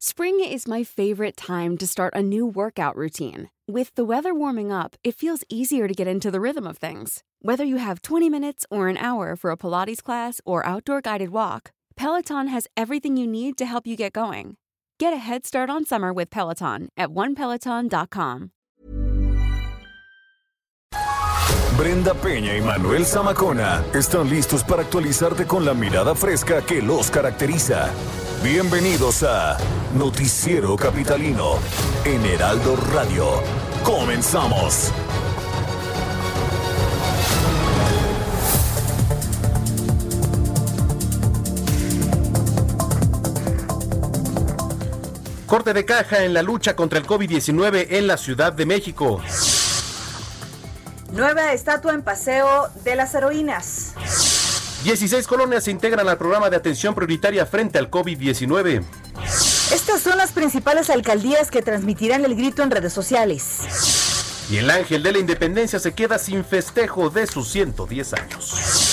Spring is my favorite time to start a new workout routine. With the weather warming up, it feels easier to get into the rhythm of things. Whether you have 20 minutes or an hour for a Pilates class or outdoor guided walk, Peloton has everything you need to help you get going. Get a head start on summer with Peloton at onepeloton.com. Brenda Peña y Manuel Zamacona están listos para actualizarte con la mirada fresca que los caracteriza. Bienvenidos a Noticiero Capitalino en Heraldo Radio. Comenzamos. Corte de caja en la lucha contra el COVID-19 en la Ciudad de México. Nueva estatua en Paseo de las Heroínas. 16 colonias se integran al programa de atención prioritaria frente al COVID-19. Estas son las principales alcaldías que transmitirán el grito en redes sociales. Y el ángel de la independencia se queda sin festejo de sus 110 años.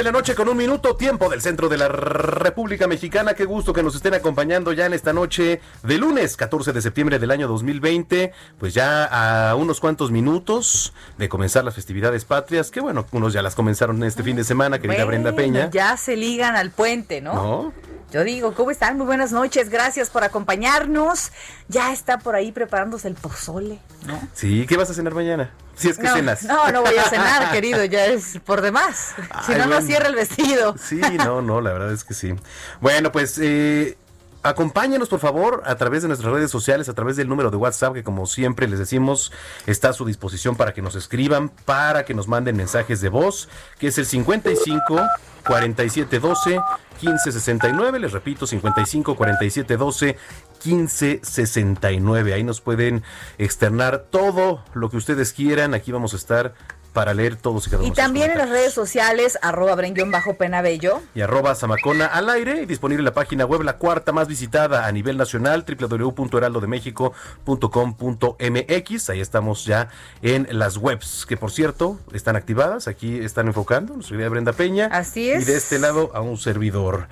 De la noche con un minuto, tiempo del centro de la República Mexicana. Qué gusto que nos estén acompañando ya en esta noche de lunes 14 de septiembre del año 2020. Pues ya a unos cuantos minutos de comenzar las festividades patrias, que bueno, unos ya las comenzaron este fin de semana, querida Brenda Peña. Ya se ligan al puente, ¿no? ¿No? Yo digo, ¿cómo están? Muy buenas noches, gracias por acompañarnos. Ya está por ahí preparándose el pozole, ¿no? Sí, ¿qué vas a cenar mañana? Si es que no, cenas. No, no voy a cenar, querido, ya es por demás. si Ay, no, no bueno. cierra el vestido. Sí, no, no, la verdad es que sí. Bueno, pues eh, acompáñanos por favor a través de nuestras redes sociales, a través del número de WhatsApp que como siempre les decimos está a su disposición para que nos escriban, para que nos manden mensajes de voz, que es el 55 47 12 15 69, les repito 55 47 12 15 69. Ahí nos pueden externar todo lo que ustedes quieran, aquí vamos a estar para leer todos y cada uno Y de también en las redes sociales, arroba bajo penabello. y arroba Zamacona al aire y disponible en la página web la cuarta más visitada a nivel nacional www.heraldodemexico.com.mx ahí estamos ya en las webs que por cierto están activadas aquí están enfocando nuestra querida Brenda Peña Así es. y de este lado a un servidor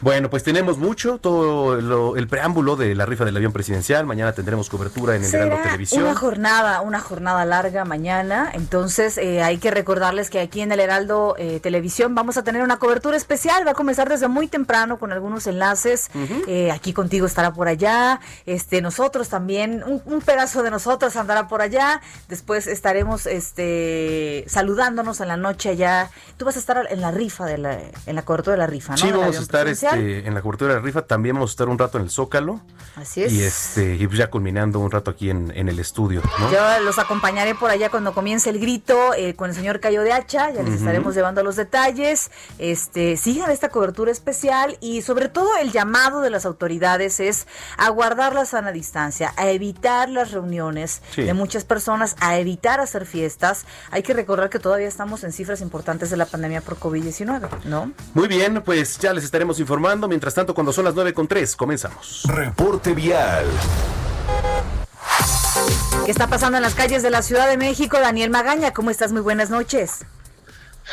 bueno pues tenemos mucho todo lo- el preámbulo de la rifa del avión presidencial mañana tendremos cobertura en el Heraldo Televisión una jornada, una jornada larga mañana. Entonces eh, hay que recordarles que aquí en el Heraldo eh, Televisión vamos a tener una cobertura especial. Va a comenzar desde muy temprano con algunos enlaces. Eh, aquí contigo estará por allá. Este, nosotros también, un, un pedazo de nosotros andará por allá. Después estaremos este, saludándonos en la noche allá. Tú vas a estar en la rifa de la, en la cobertura de la rifa, ¿no? Sí, vamos a estar este, en la cobertura de la rifa. También vamos a estar un rato en el Zócalo. Así es. Y este, y pues ya culminando un rato aquí en, en el estudio, ¿no? Yo los acompañaré por allá cuando comience el grito eh, con el señor Cayo de Hacha, ya les estaremos llevando los detalles. Este, sigan esta cobertura especial y sobre todo el llamado de las autoridades es a guardar la sana distancia, a evitar las reuniones Sí. de muchas personas, a evitar hacer fiestas. Hay que recordar que todavía estamos en cifras importantes de la pandemia por COVID-19, ¿no? Muy bien, pues ya les estaremos informando. Mientras tanto, cuando son las 9 con 3, comenzamos. Reporte vial. ¿Qué está pasando en las calles de la Ciudad de México? Daniel Magaña, ¿cómo estás? Muy buenas noches.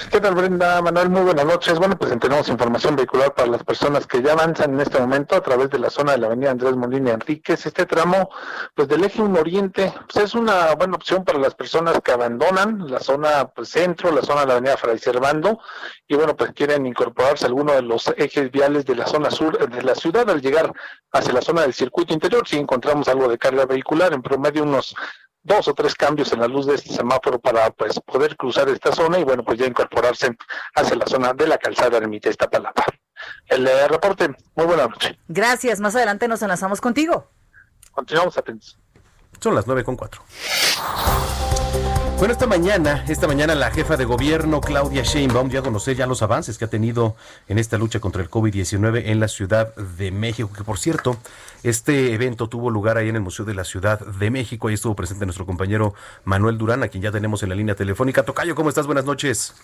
¿Qué tal, Brenda? Manuel, muy buenas noches. Bueno, pues tenemos información vehicular para las personas que ya avanzan en este momento a través de la zona de la avenida Andrés Molina Enríquez. Este tramo, pues del eje 1 Oriente, pues es una buena opción para las personas que abandonan la zona pues, centro, la zona de la avenida Fray Servando, y bueno, pues quieren incorporarse a alguno de los ejes viales de la zona sur de la ciudad al llegar hacia la zona del circuito interior. Si encontramos algo de carga vehicular, en promedio unos dos o tres cambios en la luz de este semáforo para pues poder cruzar esta zona y bueno pues ya incorporarse hacia la zona de la calzada Ermita Iztapalapa. El eh, reporte, muy buena noche. Gracias. Más adelante nos enlazamos contigo. Continuamos atentos. Son las 9 con 4. Bueno, esta mañana, esta mañana la jefa de gobierno Claudia Sheinbaum dio a conocer ya los avances que ha tenido en esta lucha contra el COVID-19 en la Ciudad de México, que por cierto, este evento tuvo lugar ahí en el Museo de la Ciudad de México. Ahí estuvo presente nuestro compañero Manuel Durán, a quien ya tenemos en la línea telefónica. Tocayo, ¿cómo estás? Buenas noches.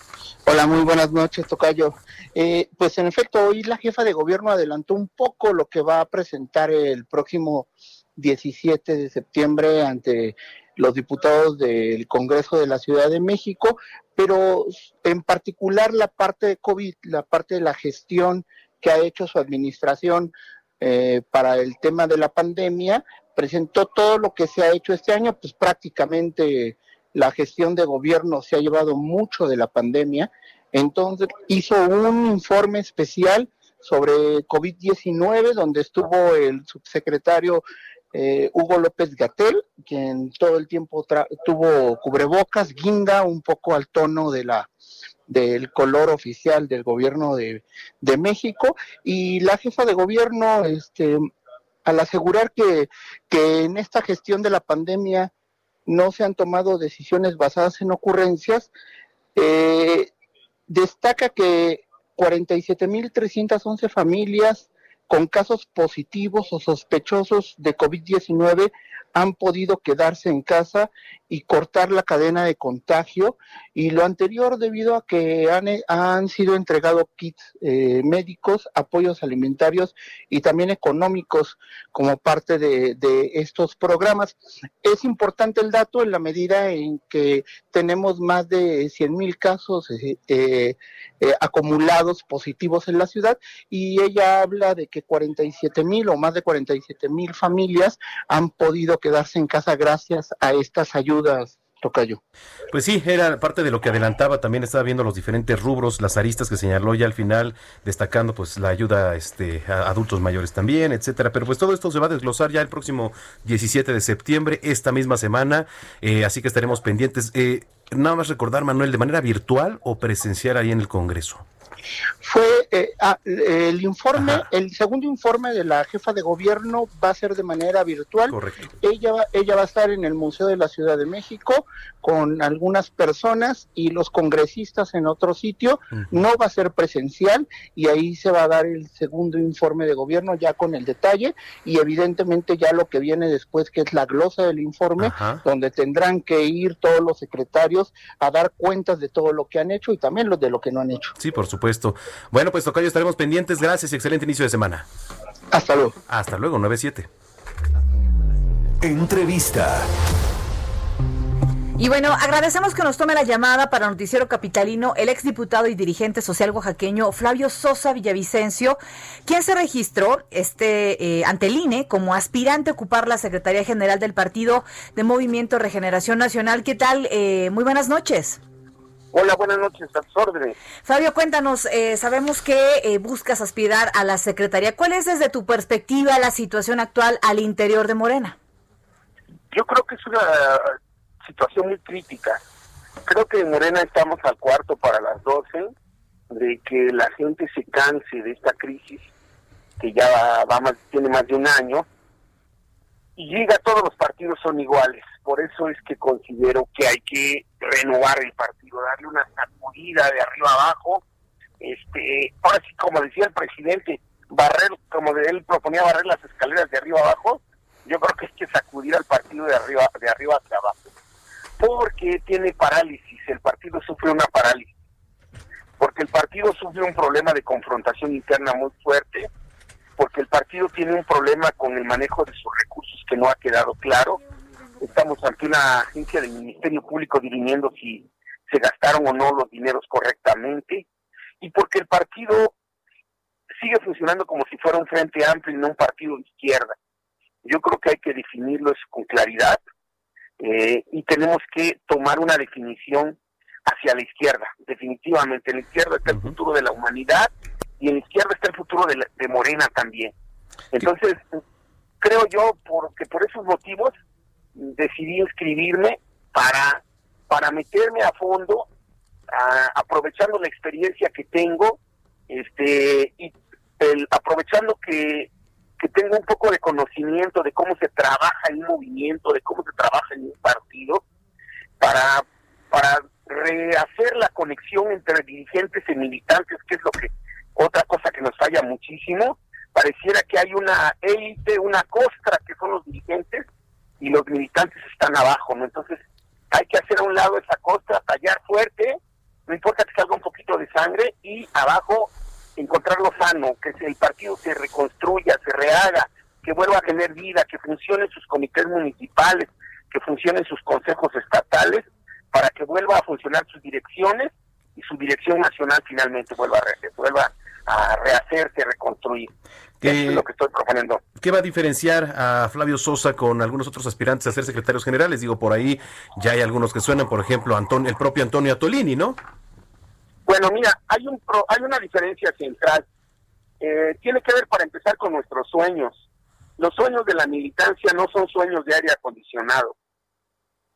Hola, muy buenas noches, Tocayo. Eh, pues en efecto, hoy la jefa de gobierno adelantó un poco lo que va a presentar el próximo 17 de septiembre ante los diputados del Congreso de la Ciudad de México, pero en particular la parte de COVID, la parte de la gestión que ha hecho su administración eh, para el tema de la pandemia, presentó todo lo que se ha hecho este año, pues prácticamente la gestión de gobierno se ha llevado mucho de la pandemia, entonces hizo un informe especial sobre COVID-19, donde estuvo el subsecretario eh, Hugo López Gatel, quien todo el tiempo tuvo cubrebocas, guinda un poco al tono de la del color oficial del gobierno de, México. Y la jefa de gobierno este al asegurar que, que en esta gestión de la pandemia no se han tomado decisiones basadas en ocurrencias, eh, destaca que 47.311 familias con casos positivos o sospechosos de COVID-19 han podido quedarse en casa y cortar la cadena de contagio y lo anterior debido a que han, han sido entregados kits eh, médicos, apoyos alimentarios y también económicos como parte de, de, estos programas. Es importante el dato en la medida en que tenemos más de 100 mil casos eh, eh, eh, acumulados positivos en la ciudad y ella habla de que 47 mil o más de 47 mil familias han podido quedarse en casa gracias a estas ayudas Pues sí, era parte de lo que adelantaba, también estaba viendo los diferentes rubros, las aristas que señaló ya al final, destacando pues la ayuda este, a adultos mayores también, etcétera. Pero pues todo esto se va a desglosar ya el próximo 17 de septiembre, esta misma semana, eh, así que estaremos pendientes. Eh, nada más recordar, Manuel, ¿de manera virtual o presencial ahí en el Congreso? Fue eh, ah, el informe, Ajá. el segundo informe de la jefa de gobierno va a ser de manera virtual. Correcto. Ella, ella va a estar en el Museo de la Ciudad de México con algunas personas y los congresistas en otro sitio. Uh -huh. No va a ser presencial y ahí se va a dar el segundo informe de gobierno ya con el detalle y evidentemente ya lo que viene después que es la glosa del informe Ajá. donde tendrán que ir todos los secretarios a dar cuentas de todo lo que han hecho y también los de lo que no han hecho. Sí, por supuesto. Bueno, pues Tocayo, estaremos pendientes. Gracias y excelente inicio de semana. Hasta luego. Hasta luego, 9-7. Entrevista. Y bueno, agradecemos que nos tome la llamada para Noticiero Capitalino el exdiputado y dirigente social oaxaqueño Flavio Sosa Villavicencio, quien se registró este, eh, ante el INE como aspirante a ocupar la Secretaría General del Partido de Movimiento Regeneración Nacional. ¿Qué tal? Eh, muy buenas noches. Hola, buenas noches, a tus órdenes. Fabio, cuéntanos, eh, sabemos que eh, buscas aspirar a la Secretaría. ¿Cuál es desde tu perspectiva la situación actual al interior de Morena? Yo creo que es una situación muy crítica. Creo que en Morena estamos al cuarto para las doce, de que la gente se canse de esta crisis que ya va, va más, tiene más de un año, y llega todos los partidos son iguales. Por eso es que considero que hay que renovar el partido, darle una sacudida de arriba abajo. Este, ahora sí, como decía el presidente, barrer, como él proponía barrer las escaleras de arriba abajo, yo creo que hay que sacudir al partido de arriba, de arriba hacia abajo. Porque tiene parálisis, el partido sufre una parálisis. Porque el partido sufre un problema de confrontación interna muy fuerte, porque el partido tiene un problema con el manejo de sus recursos que no ha quedado claro. Estamos ante una agencia del Ministerio Público dirimiendo si se gastaron o no los dineros correctamente, y porque el partido sigue funcionando como si fuera un frente amplio y no un partido de izquierda. Yo creo que hay que definirlo con claridad eh, y tenemos que tomar una definición hacia la izquierda. Definitivamente, en la izquierda está el futuro de la humanidad y en la izquierda está el futuro de, la, de Morena también. Entonces, creo yo porque por esos motivos decidí inscribirme para, para meterme a fondo, a, aprovechando la experiencia que tengo, este y el, aprovechando que, que tengo un poco de conocimiento de cómo se trabaja en un movimiento, de cómo se trabaja en un partido, para, para rehacer la conexión entre dirigentes y militantes, que es lo que otra cosa que nos falla muchísimo, pareciera que hay una élite, una costra que son los dirigentes y los militantes están abajo, ¿no? Entonces hay que hacer a un lado esa costra, tallar fuerte, no importa que salga un poquito de sangre y abajo encontrar lo sano, que el partido se reconstruya, se rehaga, que vuelva a tener vida, que funcionen sus comités municipales, que funcionen sus consejos estatales, para que vuelva a funcionar sus direcciones y su dirección nacional finalmente vuelva a, vuelva a rehacerse, reconstruir. ¿Qué, es lo que estoy proponiendo. ¿Qué va a diferenciar a Flavio Sosa con algunos otros aspirantes a ser secretarios generales? Digo, por ahí ya hay algunos que suenan, por ejemplo, Antonio, el propio Antonio Atolini, ¿no? Bueno, mira, hay, un hay una diferencia central. Eh, tiene que ver, para empezar, con nuestros sueños. Los sueños de la militancia no son sueños de aire acondicionado.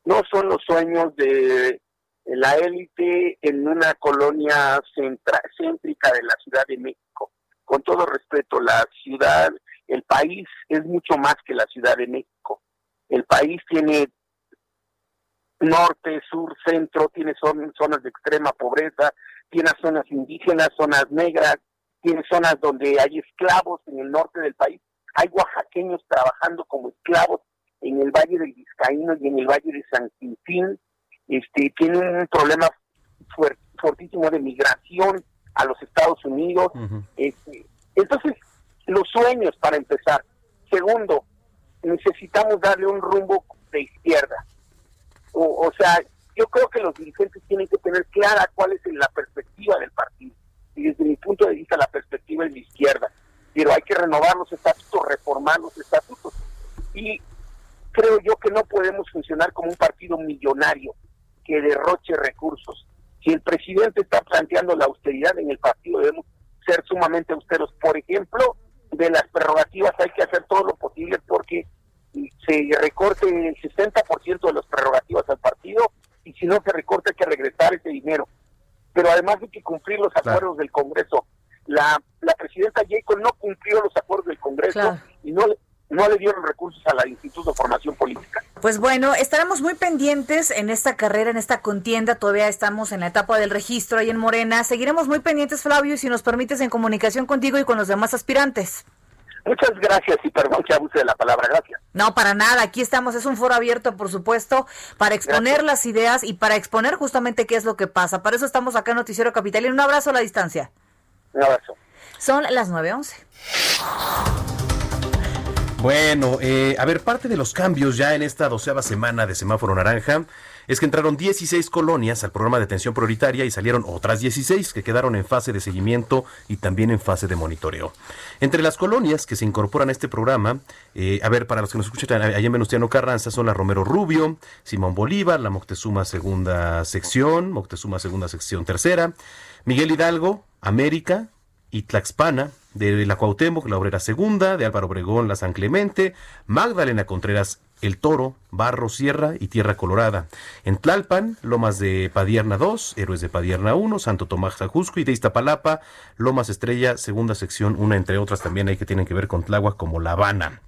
No son los sueños de la élite en una colonia céntrica de la Ciudad de México. Con todo respeto, la ciudad, el país es mucho más que la Ciudad de México. El país tiene norte, sur, centro, tiene zonas de extrema pobreza, tiene zonas indígenas, zonas negras, tiene zonas donde hay esclavos en el norte del país. Hay oaxaqueños trabajando como esclavos en el Valle del Vizcaíno y en el Valle de San Quintín este, tiene un problema fuertísimo de migración a los Estados Unidos. este, entonces, los sueños para empezar. Segundo, necesitamos darle un rumbo de izquierda. O, o sea, yo creo que los dirigentes tienen que tener clara cuál es la perspectiva del partido. Y desde mi punto de vista, la perspectiva es de izquierda. Pero hay que renovar los estatutos, reformar los estatutos. Y creo yo que no podemos funcionar como un partido millonario que derroche recursos. Si el presidente está planteando la austeridad en el partido, debemos ser sumamente austeros. Por ejemplo, de las prerrogativas hay que hacer todo lo posible porque se recorte el 60% de las prerrogativas al partido y si no se recorta hay que regresar ese dinero. Pero además hay que cumplir los acuerdos del Congreso. La, la presidenta Jacob no cumplió los acuerdos del Congreso y no, no le dieron recursos a la Instituto de Formación Política. Pues bueno, estaremos muy pendientes en esta carrera, en esta contienda. Todavía estamos en la etapa del registro ahí en Morena. Seguiremos muy pendientes, Flavio, y si nos permites en comunicación contigo y con los demás aspirantes. Muchas gracias y perdón que abuse de la palabra, gracias. No, para nada, aquí estamos, es un foro abierto, por supuesto, para exponer las ideas y para exponer justamente qué es lo que pasa. Para eso estamos acá en Noticiero Capital y un abrazo a la distancia. Un abrazo. Son las 9.11. Bueno, eh, a ver, parte de los cambios ya en esta doceava semana de semáforo naranja es que entraron 16 colonias al programa de atención prioritaria y salieron otras 16 que quedaron en fase de seguimiento y también en fase de monitoreo. Entre las colonias que se incorporan a este programa, eh, a ver, para los que nos escuchan allá en Venustiano Carranza, son la Romero Rubio, Simón Bolívar, la Moctezuma segunda sección, Moctezuma segunda sección tercera, Miguel Hidalgo, América y Tlaxpana, de la Cuauhtémoc, la Obrera Segunda, de Álvaro Obregón, la San Clemente, Magdalena Contreras, El Toro, Barro Sierra y Tierra Colorada. En Tlalpan, Lomas de Padierna 2, Héroes de Padierna 1, Santo Tomás Ajusco y de Iztapalapa, Lomas Estrella, segunda sección, una entre otras también hay que tienen que ver con Tláhuac como La Habana.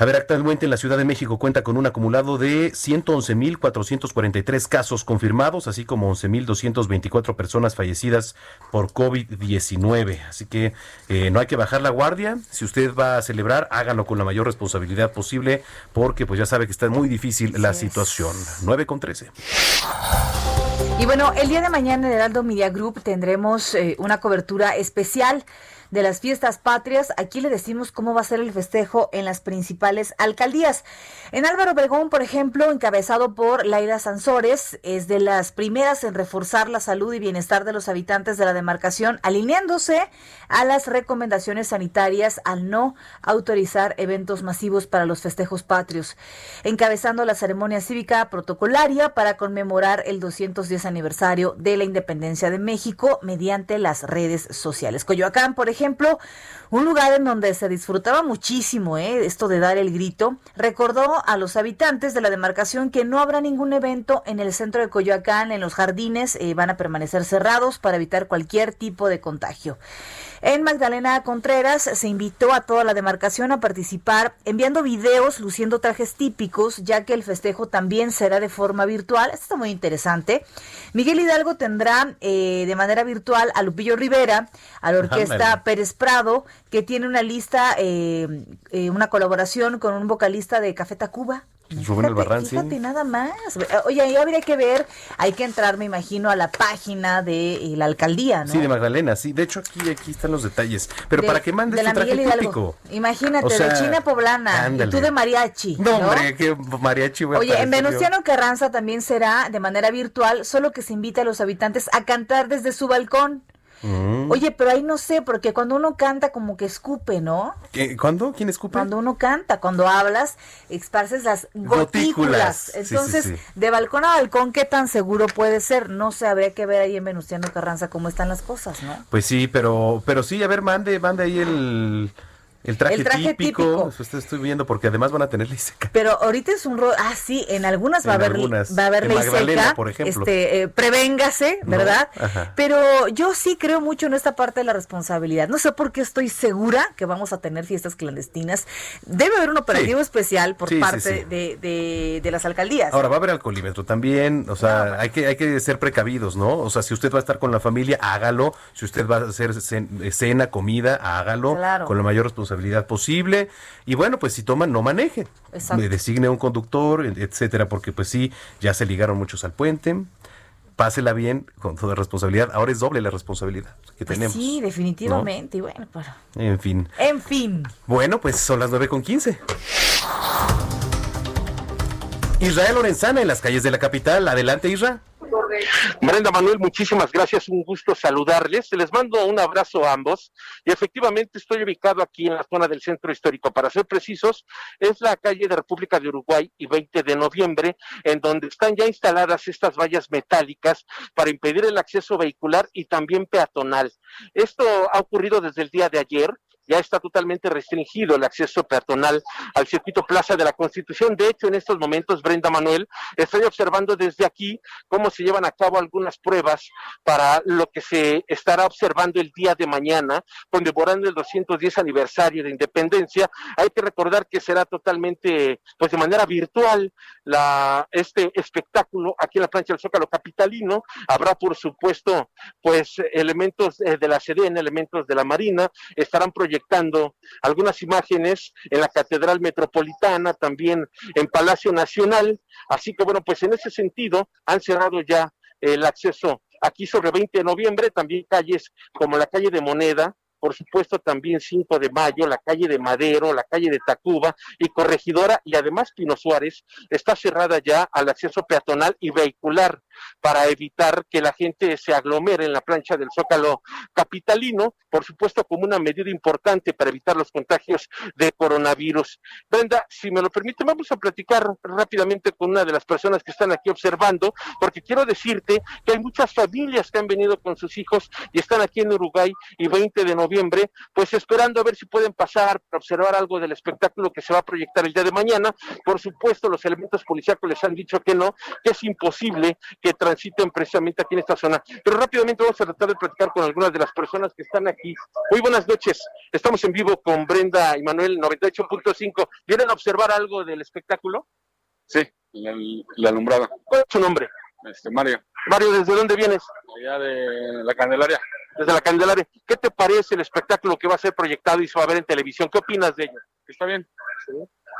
A ver, actualmente en la Ciudad de México cuenta con un acumulado de 111.443 casos confirmados, así como 11.224 personas fallecidas por COVID-19. Así que eh, no hay que bajar la guardia. Si usted va a celebrar, hágalo con la mayor responsabilidad posible, porque pues ya sabe que está muy difícil la situación. 9 con 13. Y bueno, el día de mañana en Heraldo Media Group tendremos eh, una cobertura especial de las fiestas patrias. Aquí le decimos cómo va a ser el festejo en las principales alcaldías. En Álvaro Obregón, por ejemplo, encabezado por Laida Sansores, es de las primeras en reforzar la salud y bienestar de los habitantes de la demarcación, alineándose a las recomendaciones sanitarias al no autorizar eventos masivos para los festejos patrios. Encabezando la ceremonia cívica protocolaria para conmemorar el 210 aniversario de la independencia de México mediante las redes sociales. Coyoacán, por ejemplo, ejemplo, un lugar en donde se disfrutaba muchísimo ¿eh? esto de dar el grito, recordó a los habitantes de la demarcación que no habrá ningún evento en el centro de Coyoacán, en los jardines, eh, van a permanecer cerrados para evitar cualquier tipo de contagio. En Magdalena Contreras se invitó a toda la demarcación a participar enviando videos luciendo trajes típicos, ya que el festejo también será de forma virtual. Esto está muy interesante. Miguel Hidalgo tendrá eh, de manera virtual a Lupillo Rivera, a la orquesta Pérez Prado, que tiene una lista, eh, eh, una colaboración con un vocalista de Café Tacuba. Rubén Albarrán, sí. Fíjate nada más. Oye, ahí habría que ver, hay que entrar, me imagino, a la página de eh, la alcaldía, ¿no? Sí, de Magdalena, sí. De hecho, aquí, aquí están los detalles. Pero De- para que mandes de la tu traje Miguel típico. Imagínate, O sea, de China Poblana ándale. y tú de mariachi. No, ¿no? hombre, que mariachi voy a Oye, en yo. Venustiano Carranza también será de manera virtual, solo que se invita a los habitantes a cantar desde su balcón. Mm. Oye, pero ahí no sé, porque cuando uno canta como que escupe, ¿no? ¿Qué- ¿Cuándo? ¿Quién escupe? Cuando uno canta, cuando hablas, esparces las Gotículas. gotículas. Sí, sí, Entonces, sí. de balcón a balcón, ¿qué tan seguro puede ser? No sé, habría que ver ahí en Venustiano Carranza cómo están las cosas, ¿no? Pues sí, pero, pero sí, a ver, mande, mande ahí el, el traje, El traje típico. está- estoy viendo, porque además van a tener ley seca. Pero ahorita es un rol, ah, sí, en algunas va a En haber, algunas. va a haber En ley Magdalena, seca, por ejemplo. este, eh, prevéngase. ¿verdad? Pero yo sí creo mucho en esta parte de la responsabilidad. No sé por qué estoy segura que vamos a tener fiestas clandestinas. Debe haber un operativo Sí. especial por Sí, parte sí. De, de, de las alcaldías. Ahora va a haber alcoholímetro también, o sea, hay que hay que ser precavidos, ¿no? O sea, si usted va a estar con la familia, hágalo. Si usted va a hacer cen- cena, comida, hágalo Claro. con la mayor responsabilidad posible. Y bueno, pues si toman, no maneje. Exacto. Me Designe un conductor, etcétera, porque pues sí, ya se ligaron muchos al puente. Pásela bien con toda responsabilidad. Ahora es doble la responsabilidad que Pues tenemos. sí, definitivamente. Y bueno, pero, En fin. en fin. Bueno, pues son las 9 con 15. Israel Lorenzana en las calles de la capital. Adelante, Isra. Brenda Manuel, muchísimas gracias, un gusto saludarles. Les mando un abrazo a ambos. Y efectivamente estoy ubicado aquí en la zona del centro histórico. Para ser precisos, es la calle de República de Uruguay y 20 de noviembre, en donde están ya instaladas estas vallas metálicas para impedir el acceso vehicular y también peatonal. Esto ha ocurrido desde el día de ayer. Ya está totalmente restringido el acceso peatonal al circuito Plaza de la Constitución. De hecho, en estos momentos, Brenda Manuel, estoy observando desde aquí cómo se llevan a cabo algunas pruebas para lo que se estará observando el día de mañana, conmemorando el 210 aniversario de independencia. Hay que recordar que será totalmente, pues de manera virtual, la, este espectáculo aquí en la plancha del Zócalo Capitalino. Habrá, por supuesto, pues elementos eh, de la SEDEN, elementos de la Marina, estarán proyectando algunas imágenes en la Catedral Metropolitana, también en Palacio Nacional. Así que bueno, pues en ese sentido han cerrado ya el acceso aquí sobre 20 de noviembre, también calles como la calle de Moneda, por supuesto también 5 de mayo, la calle de Madero, la calle de Tacuba y Corregidora y además Pino Suárez está cerrada ya al acceso peatonal y vehicular para evitar que la gente se aglomere en la plancha del Zócalo capitalino, por supuesto como una medida importante para evitar los contagios de coronavirus. Brenda, si me lo permite, vamos a platicar rápidamente con una de las personas que están aquí observando, porque quiero decirte que hay muchas familias que han venido con sus hijos y están aquí en Uruguay y 20 de noviembre, pues esperando a ver si pueden pasar para observar algo del espectáculo que se va a proyectar el día de mañana. Por supuesto, los elementos policíacos les han dicho que no, que es imposible que transiten precisamente aquí en esta zona. Pero rápidamente vamos a tratar de platicar con algunas de las personas que están aquí. Muy buenas noches. Estamos en vivo con Brenda y Manuel 98.5. ¿Vienen a observar algo del espectáculo? Sí, la, la alumbrada. ¿Cuál es su nombre? Este, Mario, Mario, ¿desde dónde vienes? allá de la Candelaria. Desde la Candelaria. ¿Qué te parece el espectáculo que va a ser proyectado y se va a ver en televisión? ¿Qué opinas de ello? ¿Está bien?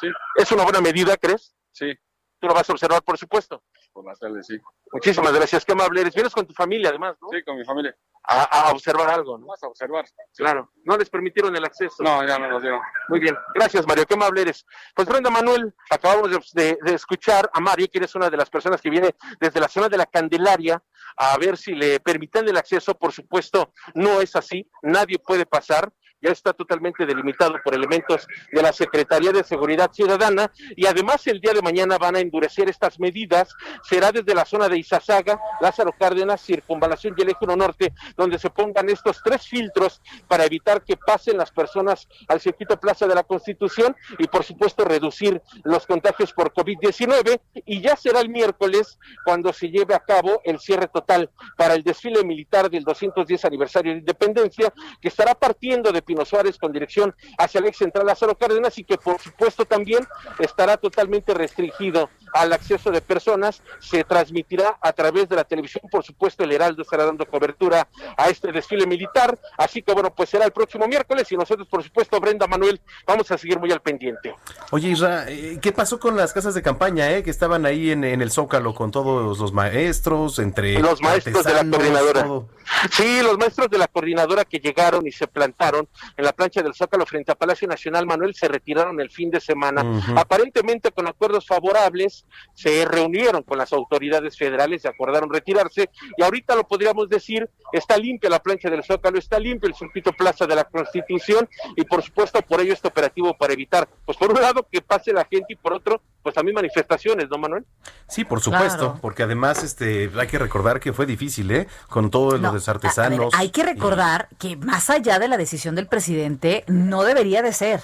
Sí, ¿Es una buena medida, crees? sí, Tú lo vas a observar, por supuesto. Por la tele, sí. Muchísimas gracias. Qué amable eres. Vienes con tu familia, además, ¿no? Sí, con mi familia. A, a observar algo, ¿no? A observar. Claro. No les permitieron el acceso. No, ya no lo dieron. Muy bien. Gracias, Mario. Qué amable eres. Pues Brenda Manuel, acabamos de escuchar a Mario, que eres una de las personas que viene desde la zona de la Candelaria a ver si le permiten el acceso. Por supuesto, no es así. Nadie puede pasar. Ya está totalmente delimitado por elementos de la Secretaría de Seguridad Ciudadana y además el día de mañana van a endurecer estas medidas. Será desde la zona de Izazaga, Lázaro Cárdenas, Circunvalación y el Eje 1 Norte, donde se pongan estos tres filtros para evitar que pasen las personas al circuito Plaza de la Constitución y por supuesto reducir los contagios por COVID-19 y ya será el miércoles cuando se lleve a cabo el cierre total para el desfile militar del 210 aniversario de independencia que estará partiendo de Pino Suárez con dirección hacia el ex central Lázaro Cárdenas y que por supuesto también estará totalmente restringido al acceso de personas, se transmitirá a través de la televisión, por supuesto el Heraldo estará dando cobertura a este desfile militar, así que bueno, pues será el próximo miércoles y nosotros, por supuesto, Brenda Manuel, vamos a seguir muy al pendiente. Oye, Isra, eh, ¿qué pasó con las casas de campaña, eh, que estaban ahí en, en el Zócalo con todos los maestros, entre Los maestros de la coordinadora. todo? Sí, los maestros de la coordinadora que llegaron y se plantaron en la plancha del Zócalo frente a Palacio Nacional Manuel se retiraron el fin de semana. Aparentemente con acuerdos favorables se reunieron con las autoridades federales, se acordaron retirarse y ahorita lo podríamos decir, está limpia la plancha del Zócalo, está limpio el circuito Plaza de la Constitución y por supuesto por ello este operativo para evitar, pues por un lado que pase la gente y por otro, pues también manifestaciones, ¿no Manuel? Sí, por supuesto, Claro. porque además este hay que recordar que fue difícil, ¿eh? Con todos No, los a- a ver, artesanos. hay que recordar que más allá de la decisión del presidente, no debería de ser.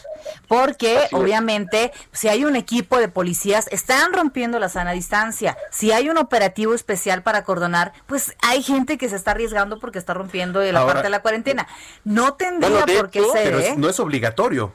Porque Así es. obviamente, si hay un equipo de policías, están rompiendo la sana distancia. Si hay un operativo especial para cordonar, pues hay gente que se está arriesgando porque está rompiendo la Ahora- parte de la cuarentena. No tendría Bueno, por qué hecho, ser, Pero ¿eh? es- no es obligatorio.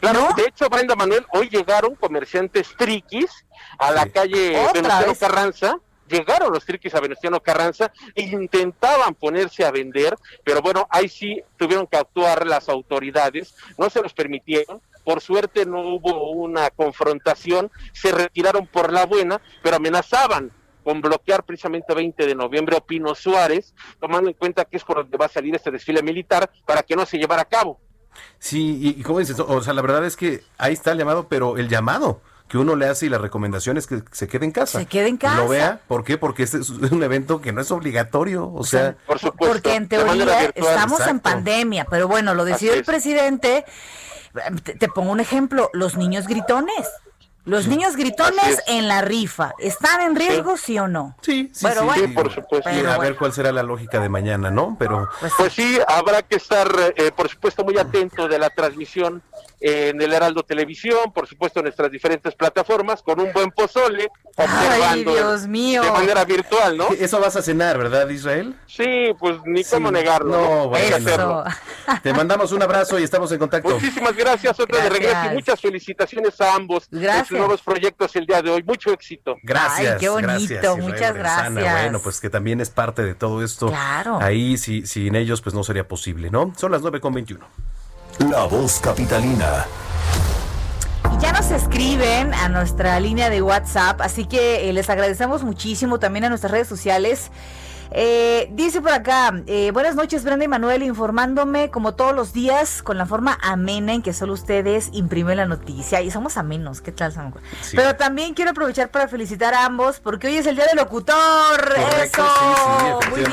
Claro, ¿No? de hecho, Brenda Manuel, hoy llegaron comerciantes triquis a la Sí. calle ¿Otra Venustiano vez? Carranza. Llegaron los triquis a Venustiano Carranza e intentaban ponerse a vender, pero bueno, ahí sí tuvieron que actuar las autoridades, no se los permitieron. Por suerte no hubo una confrontación, se retiraron por la buena, pero amenazaban con bloquear precisamente 20 de noviembre a Pino Suárez, tomando en cuenta que es por donde va a salir este desfile militar para que no se llevara a cabo. Sí, y, y como dices, o sea, la verdad es que ahí está el llamado, pero el llamado que uno le hace y la recomendación es que se quede en casa. Se quede en casa. Lo vea, ¿por qué? Porque este es un evento que no es obligatorio, o sea, Por supuesto. Porque en teoría estamos en pandemia, pero bueno, lo decidió el es. Te, te pongo un ejemplo, los niños gritones. Los niños gritones en la rifa, ¿están en riesgo, sí, o no? sí, sí, Bueno, sí, bueno. Sí, por supuesto. Pero a bueno. ver cuál será la lógica de mañana, ¿no? Pero Pues, Pues sí, habrá que estar, eh, por supuesto, muy atento de la transmisión en el Heraldo Televisión, por supuesto, en nuestras diferentes plataformas, con un buen pozole, Ay, observando Dios mío. de manera virtual, ¿no? eso vas a cenar, ¿verdad, Israel? Sí, pues ni cómo negarlo. No, bueno. hacerlo. Te mandamos un abrazo y estamos en contacto. Muchísimas gracias, otra de regreso y muchas felicitaciones a ambos en Gracias. sus nuevos proyectos el día de hoy. Mucho éxito. Gracias. Ay, qué bonito, gracias, Israel muchas gracias. Bueno, pues que también es parte de todo esto. Claro. Ahí, si, sin ellos, pues no sería posible, ¿no? Son las 9 con 21. La voz capitalina. Ya nos escriben a nuestra línea de WhatsApp, así que eh, les agradecemos muchísimo también a nuestras redes sociales. Eh, dice por acá, eh, buenas noches Brenda y Manuel, informándome como todos los días con la forma amena en que solo ustedes imprimen la noticia y somos amenos, ¿qué tal? Samuel? Sí. Pero también quiero aprovechar para felicitar a ambos porque hoy es el Día del Locutor. Correcto, Eso, sí, sí, muy bien,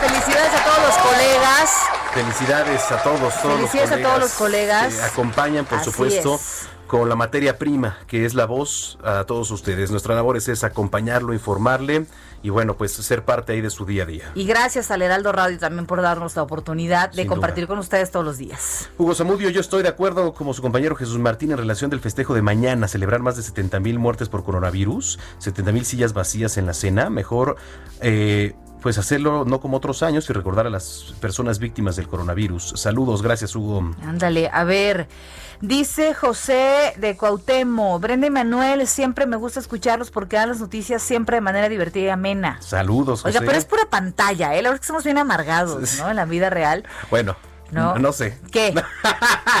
felicidades a todos los colegas. Felicidades a todos, todos Felicidades a los todos los colegas. que acompañan, por Así supuesto, es. Con la materia prima, que es la voz a todos ustedes. Nuestra labor es, acompañarlo, informarle y bueno, pues ser parte ahí de su día a día. Y gracias al Heraldo Radio también por darnos la oportunidad de Sin compartir duda. con ustedes todos los días. Hugo Zamudio, yo estoy de acuerdo como su compañero Jesús Martín en relación del festejo de mañana, celebrar más de 70 mil muertes por coronavirus, 70 mil sillas vacías en la cena, mejor eh, pues hacerlo no como otros años y recordar a las personas víctimas del coronavirus. Saludos, gracias Hugo. Ándale, a ver. Dice José de Cuauhtémoc, Brenda y Manuel, siempre me gusta escucharlos porque dan las noticias siempre de manera divertida y amena. Saludos, José. Oiga, pero es pura pantalla, ¿eh? La verdad es que somos bien amargados. ¿no? En la vida real. Bueno, No. no, no sé. ¿Qué?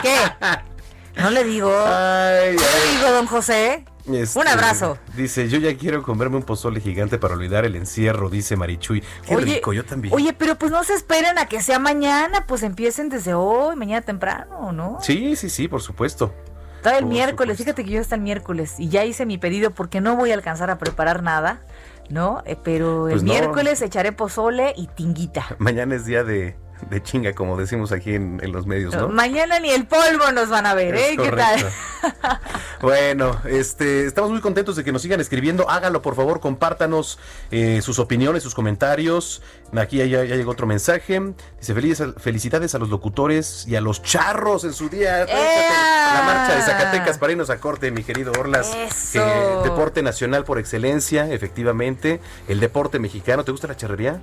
¿Qué? No le digo. Ay, ¿Qué le digo, don José? Este, Un abrazo. Dice, yo ya quiero comerme un pozole gigante para olvidar el encierro, dice Marichuy. Qué rico, yo también. Oye, pero pues no se esperen a que sea mañana, pues empiecen desde hoy, mañana temprano, ¿no? Sí, sí, sí, por supuesto. Está el Por miércoles, supuesto. fíjate que yo hasta el miércoles y ya hice mi pedido porque no voy a alcanzar a preparar nada, ¿no? Eh, pero Pues el no. miércoles echaré pozole y tinguita. Mañana es día de, de chinga, como decimos aquí en, en los medios, ¿no? Mañana ni el polvo nos van a ver, Es ¿eh? ¿Qué tal? Bueno, este, estamos muy contentos de que nos sigan escribiendo. Hágalo, por favor, compártanos eh, sus opiniones, sus comentarios. Aquí ya, ya llegó otro mensaje. Dice, "Feliz- felicidades a los locutores y a los charros en su día. ¡Ea! La marcha de Zacatecas para irnos a corte, mi querido Orlas. Eso. Que deporte nacional por excelencia, efectivamente. El deporte mexicano. ¿Te gusta la charrería?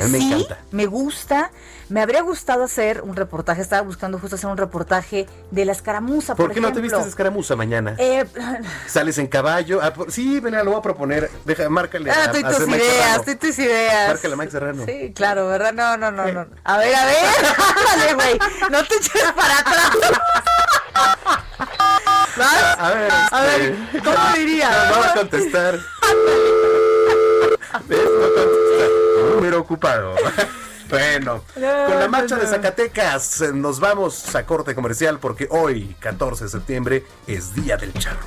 A mí me sí, encanta. me gusta. Me habría gustado hacer un reportaje, estaba buscando justo hacer un reportaje de la escaramuza, por, ¿Por, qué no te vistes escaramuza mañana? Eh, Sales en caballo. Ah, por- sí, mira, lo voy a proponer. Deja, márcale. ah, a- tú y a tus ideas, Serrano. tú y tus ideas. Márcale a Mike Serrano. Sí, claro, ¿verdad? No, no, no, no. A ver, a ver. Ándale, güey. No te eches para atrás. ¿Vas? A ver, A ver, este, ¿cómo diría? No, no va a contestar. ¿Ves? No contesta. Número ocupado. Bueno, con la marcha de Zacatecas eh, nos vamos a corte comercial porque hoy, 14 de septiembre, es Día del Charro.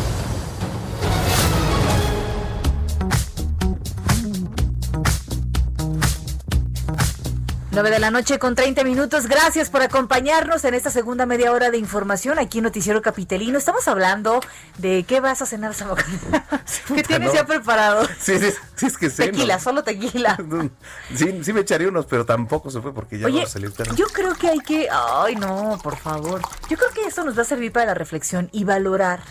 9 de la noche con 30 minutos. Gracias por acompañarnos en esta segunda media hora de información aquí en Noticiero Capitalino. Estamos hablando de qué vas a cenar, Zamacona. ¿Qué tienes no. ya preparado? Sí, sí, sí, es que sé. Tequila, ¿no? solo tequila. Sí, sí me echaría unos, pero tampoco se fue porque ya Oye, va a salir tarde. yo creo que hay que... Ay, no, por favor. Yo creo que esto nos va a servir para la reflexión y valorar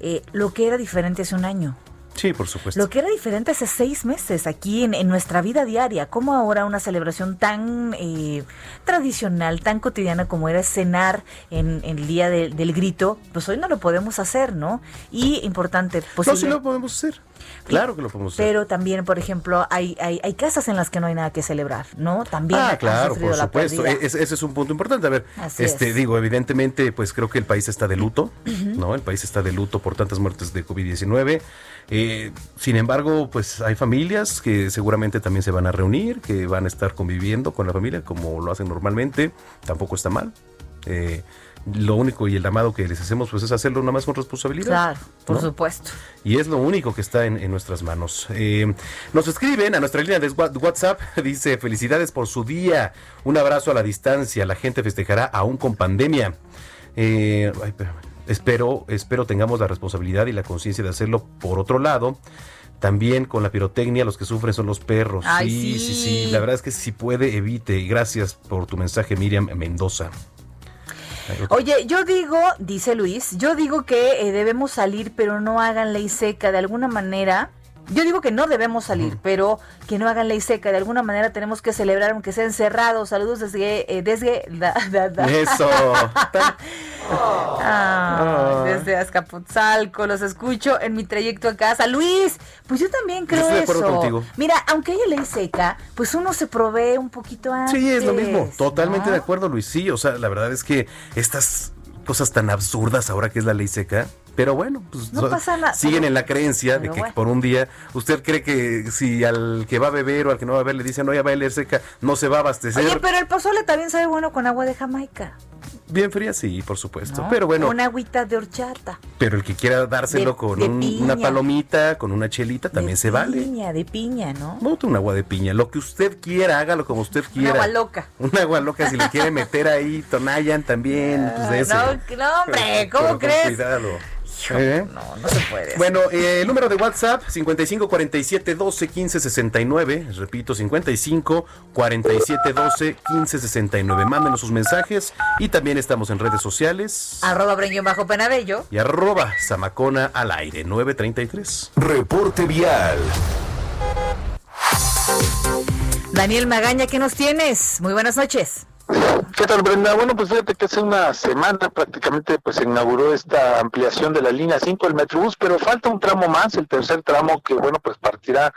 eh, lo que era diferente hace un año. Sí, por supuesto. Lo que era diferente hace seis meses aquí en, en nuestra vida diaria, como ahora una celebración tan eh, tradicional, tan cotidiana como era cenar en, en el día de- del grito, pues hoy no lo podemos hacer, ¿no? Y importante, pues no, sí lo podemos hacer. Claro que lo podemos hacer. pero también, por ejemplo, hay, hay, hay casas en las que no hay nada que celebrar, ¿no? También Ah, claro, por supuesto. Ese, ese es un punto importante. A ver, Así este es. digo, evidentemente, pues creo que el país está de luto, ¿no? El país está de luto por tantas muertes de COVID-19. Eh, sin embargo, pues hay familias que seguramente también se van a reunir, que van a estar conviviendo con la familia como lo hacen normalmente. Tampoco está mal. Eh, lo único y el llamado que les hacemos pues es hacerlo nada más con responsabilidad. Claro, por ¿no? supuesto. Y es lo único que está en, en nuestras manos. Eh, nos escriben a nuestra línea de WhatsApp. Dice, felicidades por su día. Un abrazo a la distancia. La gente festejará aún con pandemia. Eh, ay, espero, espero tengamos la responsabilidad y la conciencia de hacerlo. Por otro lado, también con la pirotecnia, los que sufren son los perros. Ay, sí, sí, sí. sí. La verdad es que si puede, evite. Gracias por tu mensaje, Miriam Mendoza. Oye, yo digo, dice Luis, yo digo que eh, debemos salir, pero no hagan ley seca. De alguna manera, yo digo que no debemos salir, pero que no hagan ley seca. De alguna manera tenemos que celebrar, aunque sea encerrados. Saludos desde, eh, desde, da- da- da. Eso. Ah, desde Azcapotzalco, los escucho en mi trayecto a casa. Luis, pues yo también creo estoy de acuerdo eso. contigo. Mira, aunque haya ley seca, pues uno se provee un poquito antes. Sí, es lo mismo. Totalmente ¿no? de acuerdo, Luis. Sí, o sea, la verdad es que estas cosas tan absurdas ahora que es la ley seca, pero bueno, pues No so- pasa nada. siguen en la creencia de que bueno. por un día, usted cree que si al que va a beber o al que no va a beber le dicen, no, ya va a leer seca, no se va a abastecer. Oye, pero el pozole también sabe bueno con agua de Jamaica. Bien fría, sí, por supuesto. ¿no? Pero bueno, Una agüita de horchata. pero el que quiera dárselo De- con de un- una palomita, con una chelita, también de se vale. piña, de piña, ¿no? Monte un agua de piña, lo que usted quiera, hágalo como usted quiera. agua loca. Un agua loca, si le quiere meter ahí, Tonayan también, pues de ese. No, no, hombre, ¿cómo Pero crees? Cuidado. ¿Eh? No, no se puede. Bueno, eh, el número de WhatsApp 55 47 12 15 69. Repito, 55 47 12 15 69. Mándenos sus mensajes y también estamos en redes sociales. Arroba Breño Bajo Penabello. Y arroba Zamacona al aire 933. Reporte vial. Daniel Magaña, ¿qué nos tienes? Muy buenas noches. ¿Qué tal, Brenda? Bueno, pues fíjate que hace una semana prácticamente pues se inauguró esta ampliación de la línea 5 del Metrobús, pero falta un tramo más, el tercer tramo que, bueno, pues partirá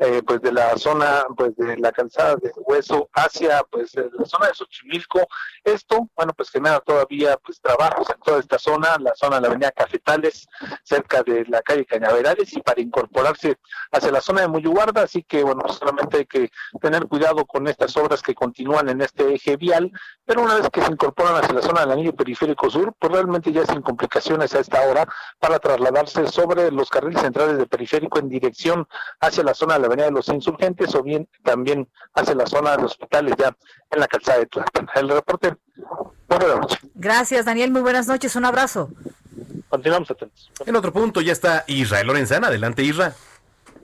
eh, pues de la zona, pues de la calzada de Hueso hacia pues la zona de Xochimilco. Esto, bueno, pues genera todavía pues trabajos en toda esta zona, la zona de la avenida Cafetales, cerca de la calle Cañaverales y para incorporarse hacia la zona de Muyuguarda, así que bueno, solamente hay que tener cuidado con estas obras que continúan en este eje vial, pero una vez que se incorporan hacia la zona del anillo periférico sur, pues realmente ya sin complicaciones a esta hora para trasladarse sobre los carriles centrales de periférico en dirección hacia la zona de la avenida de los insurgentes o bien también hacia la zona de hospitales ya en la calzada de Tlalpan. El reporte, buenas noches. Gracias Daniel, muy buenas noches, un abrazo. Continuamos atentos. En otro punto ya está Israel Lorenzana. Adelante, Isra.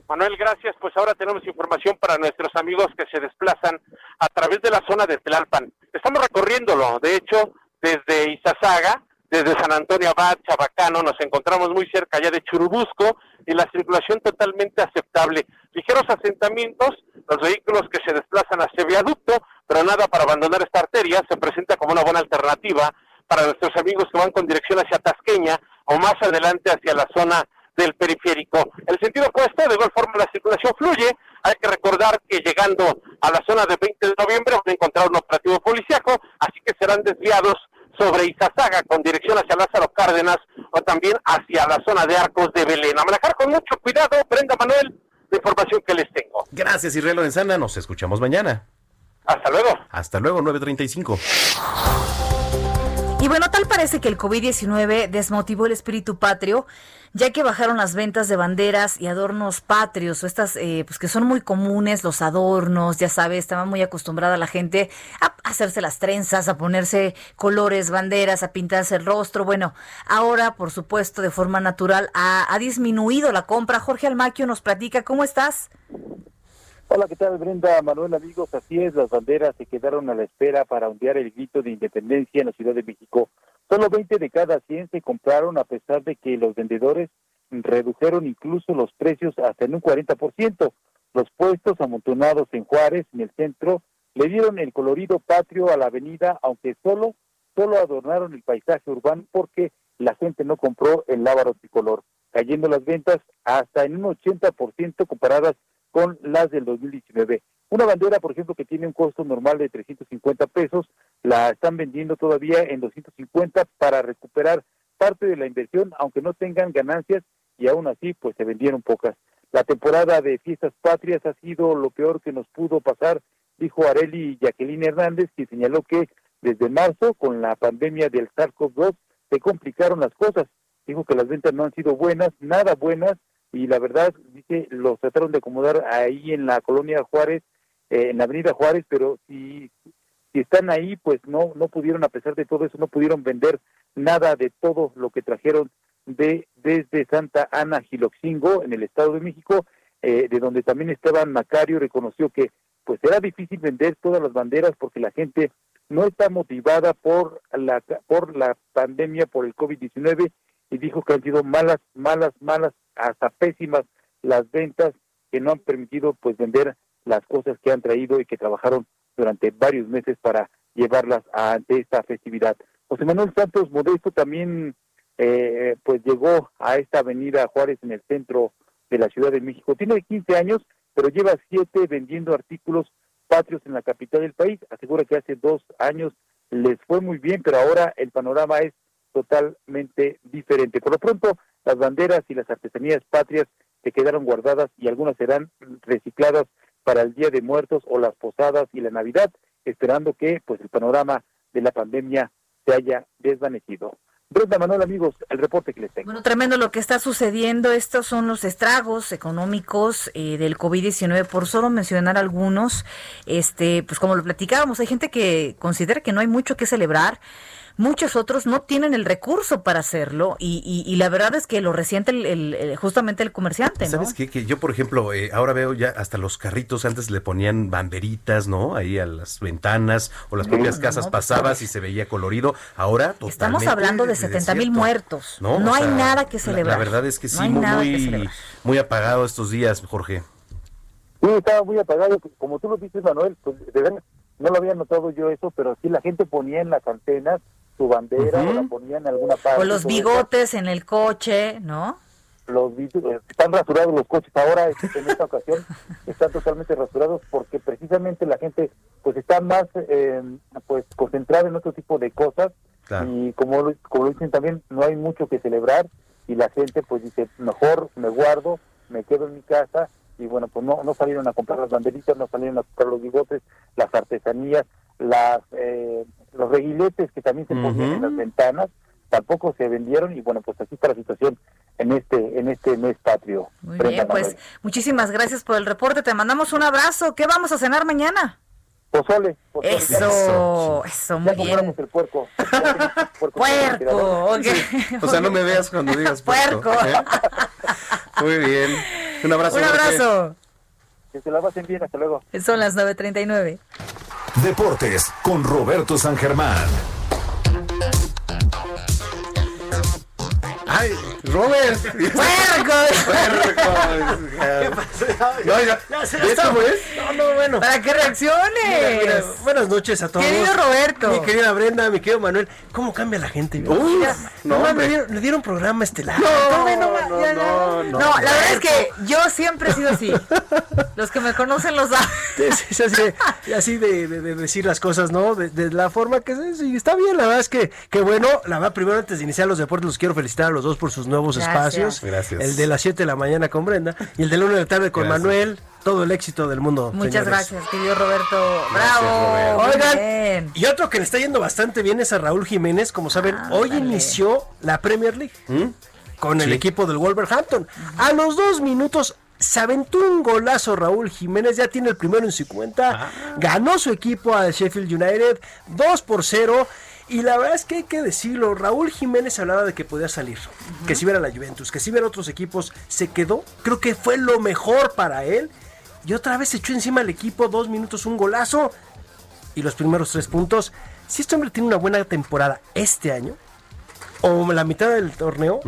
Manuel, gracias. Pues ahora tenemos información para nuestros amigos que se desplazan a través de la zona de Tlalpan. Estamos recorriéndolo, de hecho, desde Izazaga, desde San Antonio Abad, Chabacano, nos encontramos muy cerca ya de Churubusco y la circulación totalmente aceptable. Ligeros asentamientos, los vehículos que se desplazan hacia viaducto, pero nada para abandonar esta arteria, se presenta como una buena alternativa para nuestros amigos que van con dirección hacia Tasqueña o más adelante hacia la zona del periférico. El sentido opuesto, de igual forma la circulación fluye. Hay que recordar que llegando a la zona de 20 de noviembre van a encontrar un operativo policiaco, así que serán desviados sobre Izazaga con dirección hacia Lázaro Cárdenas o también hacia la zona de Arcos de Belén. A manejar con mucho cuidado, Brenda Manuel, la información que les tengo. Gracias, Israel Lorenzana. Nos escuchamos mañana. Hasta luego. Hasta luego, 935. Y bueno, tal parece que el COVID-19 desmotivó el espíritu patrio, ya que bajaron las ventas de banderas y adornos patrios, o estas eh, pues que son muy comunes, los adornos, ya sabes, estaba muy acostumbrada la gente a hacerse las trenzas, a ponerse colores, banderas, a pintarse el rostro. Bueno, ahora, por supuesto, de forma natural, ha, ha disminuido la compra. Jorge Almaquio nos platica, ¿cómo estás? Hola, ¿qué tal Brenda? Manuel, amigos, así es, las banderas se quedaron a la espera para ondear el grito de independencia en la Ciudad de México. Solo 20 de cada 100 se compraron a pesar de que los vendedores redujeron incluso los precios hasta en un 40%. Los puestos amontonados en Juárez, en el centro, le dieron el colorido patrio a la avenida, aunque solo, solo adornaron el paisaje urbano porque la gente no compró el lábaro tricolor, cayendo las ventas hasta en un 80% comparadas con las del 2019. Una bandera, por ejemplo, que tiene un costo normal de 350 pesos, la están vendiendo todavía en 250 para recuperar parte de la inversión, aunque no tengan ganancias y aún así, pues se vendieron pocas. La temporada de fiestas patrias ha sido lo peor que nos pudo pasar, dijo Areli Jacqueline Hernández, que señaló que desde marzo, con la pandemia del SARS-CoV-2, se complicaron las cosas. Dijo que las ventas no han sido buenas, nada buenas, y la verdad, dice, los trataron de acomodar ahí en la colonia Juárez, eh, en la avenida Juárez, pero si, si están ahí, pues no, no pudieron, a pesar de todo eso, no pudieron vender nada de todo lo que trajeron de desde Santa Ana Giloxingo, en el Estado de México, eh, de donde también Esteban Macario reconoció que pues era difícil vender todas las banderas porque la gente no está motivada por la por la pandemia por el COVID-19 y dijo que han sido malas, malas, malas, hasta pésimas las ventas que no han permitido pues vender las cosas que han traído y que trabajaron durante varios meses para llevarlas ante esta festividad. José Manuel Santos Modesto también eh, pues llegó a esta avenida Juárez en el centro de la Ciudad de México. Tiene 15 años, pero lleva siete vendiendo artículos patrios en la capital del país. Asegura que hace dos años les fue muy bien, pero ahora el panorama es totalmente diferente. Por lo pronto, las banderas y las artesanías patrias se quedaron guardadas y algunas serán recicladas para el Día de Muertos o las posadas y la Navidad, esperando que pues el panorama de la pandemia se haya desvanecido. Brenda Manuel, amigos, el reporte que les tengo. Bueno, tremendo lo que está sucediendo. Estos son los estragos económicos eh, del COVID-19, por solo mencionar algunos. Este, pues como lo platicábamos, hay gente que considera que no hay mucho que celebrar muchos otros no tienen el recurso para hacerlo y, y, la verdad es que lo resiente el, justamente el comerciante. ¿Sabes qué? Que yo, por ejemplo, eh, ahora veo ya hasta los carritos, antes le ponían banderitas, ¿no? Ahí a las ventanas o las propias casas pasabas y se veía colorido. Ahora totalmente Estamos hablando de 70 mil muertos. No, no hay nada que celebrar. La, verdad es que sí, muy, muy apagado estos días, Jorge. Sí, estaba muy apagado. Como tú lo dices, Manuel, pues de verdad, no lo había notado yo eso, pero sí la gente ponía en las antenas su bandera o la ponía en alguna parte. O los bigotes en el coche, ¿no? los eh, están rasurados los coches ahora este, en esta ocasión están totalmente rasurados porque precisamente la gente pues está más eh, pues concentrada en otro tipo de cosas Claro. y como como lo dicen también no hay mucho que celebrar y la gente pues dice mejor me guardo me quedo en mi casa y bueno pues no no salieron a comprar las banderitas no salieron a comprar los bigotes las artesanías las eh, los reguiletes que también se ponían Ujú. en las ventanas tampoco se vendieron y bueno pues así está la situación en este en este mes patrio Muy Brenda bien, pues Manuel. muchísimas gracias por el reporte. Te mandamos un abrazo. ¿Qué vamos a cenar mañana? pozole, pozole. Eso, eso, muy ya bien. compramos el puerco puerco, Puerco, ok. O sea, no me veas cuando digas Puerco. ¿eh? Muy bien. Un abrazo. Un Jorge. abrazo. Que se la pasen bien hasta luego Son las 9.39. Deportes con Roberto San Germán. Ay, Robert. ¡Puerco! No, ya, ¿ves cómo es? No, no, bueno. Para que reacciones. Mira, mira, buenas noches a todos. Querido Roberto. Mi querida Brenda, mi querido Manuel. ¿Cómo cambia la gente? Uf, Mira, no, hombre. le, dieron, le dieron programa estelar. No, no, no, ya, ya. no, No, la verdad es que yo siempre he sido así. Los que me conocen lo saben. Es, es así, de, así de, de- de decir las cosas, ¿no? De, de la forma que es, y está bien, la verdad es que, que bueno, la verdad, primero antes de iniciar los deportes, los quiero felicitar a los dos por sus nuevos Gracias. espacios. Gracias. El de las 7 de la mañana con Brenda y el de la 1 de la tarde con Gracias. Manuel. Todo el éxito del mundo. Muchas señores. gracias, querido Roberto. Gracias, Bravo. Roberto. Oigan, bien. y otro que le está yendo bastante bien es a Raúl Jiménez. Como saben, hoy inició la Premier League ¿Mm? con el equipo del Wolverhampton. A los dos minutos se aventó un golazo Raúl Jiménez, ya tiene el primero en su cuenta. Ah. Ganó su equipo al Sheffield United 2 por 0. Y la verdad es que hay que decirlo, Raúl Jiménez hablaba de que podía salir, que si viera la Juventus, que si viera otros equipos, se quedó. Creo que fue lo mejor para él. Y otra vez se echó encima al equipo, dos minutos, un golazo y los primeros tres puntos. Si este hombre tiene una buena temporada este año, o la mitad del torneo,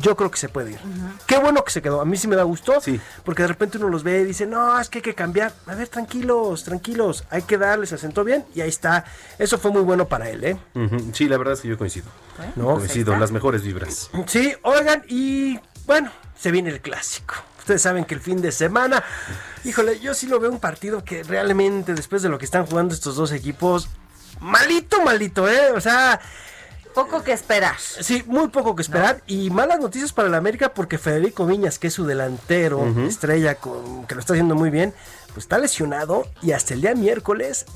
yo creo que se puede ir. Qué bueno que se quedó. A mí sí me da gusto, Sí. porque de repente uno los ve y dice, no, es que hay que cambiar. A ver, tranquilos, tranquilos, hay que darles, se asentó bien y ahí está. Eso fue muy bueno para él, ¿eh? Sí, la verdad es que yo coincido. No, coincido, las mejores vibras. Sí, oigan, y bueno, se viene el clásico. Ustedes saben que el fin de semana, híjole, yo sí lo veo un partido que realmente después de lo que están jugando estos dos equipos, malito, malito, ¿eh? O sea, Poco que esperar. sí, muy poco que esperar. Y malas noticias para el América porque Federico Viñas, que es su delantero, estrella, con, que lo está haciendo muy bien, pues está lesionado y hasta el día miércoles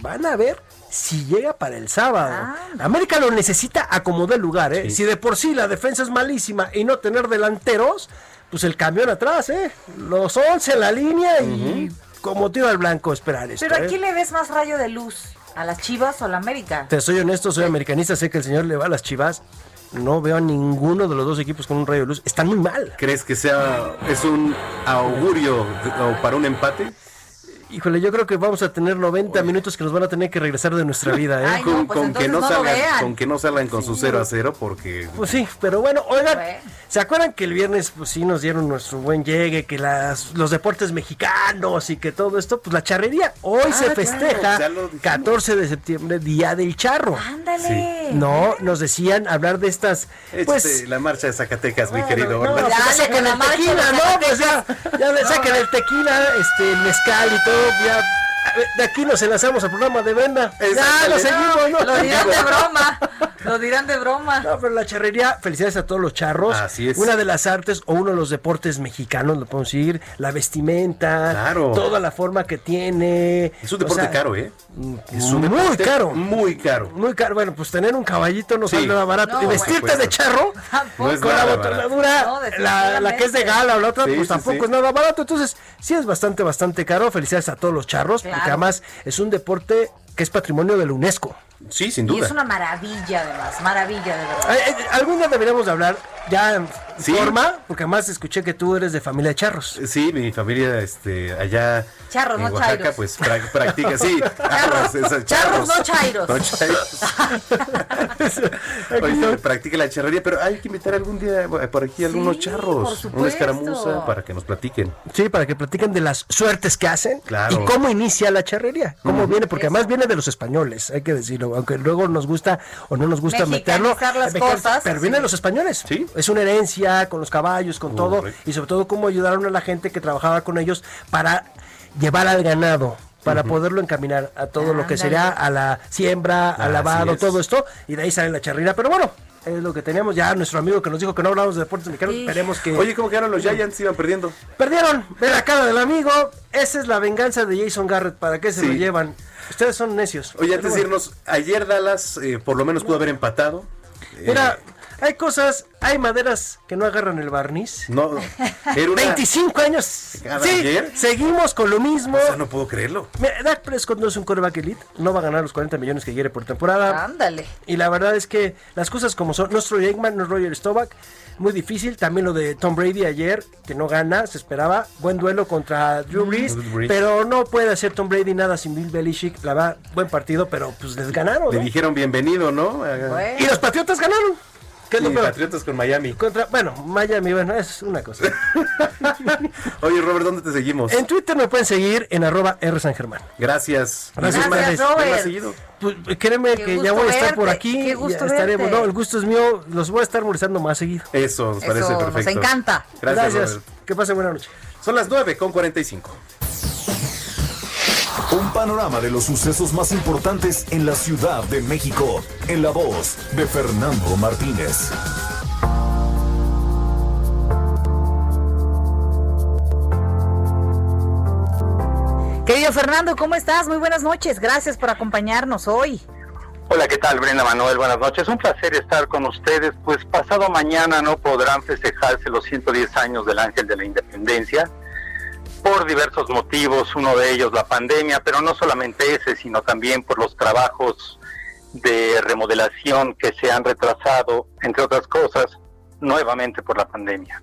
van a ver si llega para el sábado. Ah. América lo necesita a como dé lugar, ¿eh? Sí. Si de por sí la defensa es malísima y no tener delanteros, pues el camión atrás, ¿eh? Los 11 en la línea y como tiro al blanco esperar esto. Pero ¿eh? aquí le ves más rayo de luz. ¿A las chivas o a la América? Te soy honesto, soy americanista, sé que el señor le va a las chivas. No veo a ninguno de los dos equipos con un rayo de luz. Están muy mal. ¿Crees que sea es un augurio o para un empate? Híjole, yo creo que vamos a tener 90 minutos que nos van a tener que regresar de nuestra vida, ¿eh? Ay, no, con, pues con que no, no salgan, con que no salgan con su 0 a 0 porque Pues sí, pero bueno, oigan. ¿se acuerdan que el viernes pues sí nos dieron nuestro buen llegue, que las, los deportes mexicanos y que todo esto, pues la charrería hoy se festeja Ah, lo dijimos. 14 de septiembre, Día del Charro. Ándale. No, nos decían hablar de estas, pues... Este, la marcha de Zacatecas, mi querido no, pues con la el marcha tequila, ¿no? Pues ya, ya le saquen el tequila, este, el mezcal y todo, ya. A ver, De aquí nos enlazamos al programa de Brenda. Ya, lo seguimos, ¿no? Lo dirán de broma. Lo dirán de broma. No, pero la charrería, felicidades a todos los charros. Así es. Una de las artes o uno de los deportes mexicanos, lo podemos decir, la vestimenta, Claro. toda la forma que tiene. Es un deporte O sea, caro, ¿eh? Es muy deporte caro. Muy caro. Muy caro. Bueno, pues tener un caballito no Sí. sale nada barato. No, y vestirte de charro. No es con la botonadura, No, la, la que es de gala o la otra, Sí, pues sí, tampoco sí. es nada barato. Entonces, sí es bastante, bastante caro. Felicidades a todos los charros, porque Claro. además es un deporte que es patrimonio de la UNESCO. Sí, sin Y duda. es una maravilla, además. Maravilla, de verdad. Ay, algún día deberíamos de hablar ya en Sí. forma, porque además escuché que tú eres de familia de charros. Sí, mi familia este, allá Charros, en no Oaxaca, chairos. pues pra- practica, sí. Charros. esas- Charros, no chairos. No chairos. Oye, practica la charrería, pero hay que invitar algún día eh, por aquí algunos Sí, charros, una escaramuza para que nos platiquen. Sí, para que platiquen de las suertes que hacen Claro. y cómo inicia la charrería, cómo viene, porque además viene de los españoles, hay que decirlo, aunque luego nos gusta o no nos gusta meterlo, las cosas, pero sí. viene de los españoles. Sí. Es una herencia con los caballos, con todo, y sobre todo cómo ayudaron a la gente que trabajaba con ellos para llevar al ganado para poderlo encaminar a todo lo que sería a la siembra, al lavado, todo esto, y de ahí sale la charrina. Pero bueno, es lo que teníamos ya nuestro amigo que nos dijo que no hablamos de deportes mexicanos. Esperemos que. Oye, ¿cómo quedaron los Giants? Iban perdiendo. Perdieron. Ve la cara del amigo. Esa es la venganza de Jason Garrett. ¿Para qué se lo llevan? Ustedes son necios. Oye, antes de irnos, ayer Dallas eh, por lo menos pudo haber empatado. Mira, hay cosas, hay maderas que no agarran el barniz. No, era 25 años. Sí, seguimos con lo mismo. no puedo creerlo. Mira, Dak Prescott no es un coreback elite, no va a ganar los 40 millones que quiere por temporada. Ándale. Y la verdad es que las cosas como son, nuestro Eggman, no es Roger Staubach, muy difícil. También lo de Tom Brady ayer, que no gana, se esperaba. Buen duelo contra Drew Brees, pero no puede hacer Tom Brady nada sin Bill Belichick. La verdad, buen partido, pero pues les ganaron. Le dijeron bienvenido, ¿no? Y los Patriotas ganaron. ¿Qué es lo Patriotas con Miami. Contra, bueno, Miami, bueno, es una cosa. Oye, Robert, ¿dónde te seguimos? En Twitter me pueden seguir en arroba R San Germán. Gracias. Gracias, Gracias Robert. Pues, créeme que ya voy a estar por aquí. Qué gusto estaremos, no, el gusto es mío. Los voy a estar molestando más seguido. Eso, nos parece perfecto. Nos encanta. Gracias. Gracias. Que pasen buena noche. Son las 9 con 45. Un panorama de los sucesos más importantes en la Ciudad de México, en la voz de Fernando Martínez. Querido Fernando, ¿cómo estás? Muy buenas noches. Gracias por acompañarnos hoy. Hola, ¿qué tal, Brenda Manuel? Buenas noches. Un placer estar con ustedes. Pues pasado mañana no podrán festejarse los 110 años del Ángel de la Independencia por diversos motivos, uno de ellos la pandemia, pero no solamente ese, sino también por los trabajos de remodelación que se han retrasado, entre otras cosas, nuevamente por la pandemia.